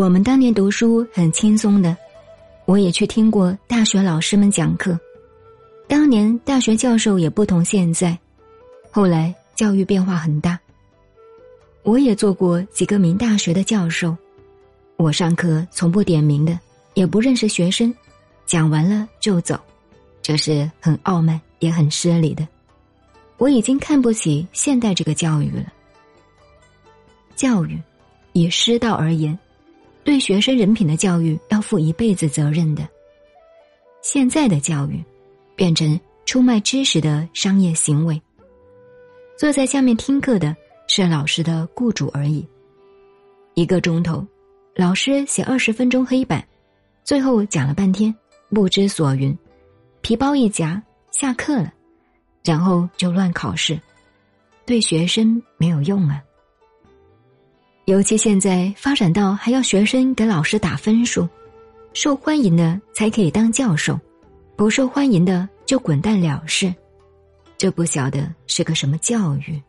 我们当年读书很轻松的，我也去听过大学老师们讲课。当年大学教授也不同现在，后来教育变化很大。我也做过几个名大学的教授，我上课从不点名的，也不认识学生，讲完了就走，这是很傲慢也很失礼的。我已经看不起现代这个教育了。教育，以师道而言，对学生人品的教育要负一辈子责任的。现在的教育，变成出卖知识的商业行为。坐在下面听课的。是老师的雇主而已。一个钟头，老师写二十分钟黑板，最后讲了半天，不知所云，皮包一夹，下课了，然后就乱考试，对学生没有用啊。尤其现在发展到还要学生给老师打分数，受欢迎的才可以当教授，不受欢迎的就滚蛋了事，这不晓得是个什么教育。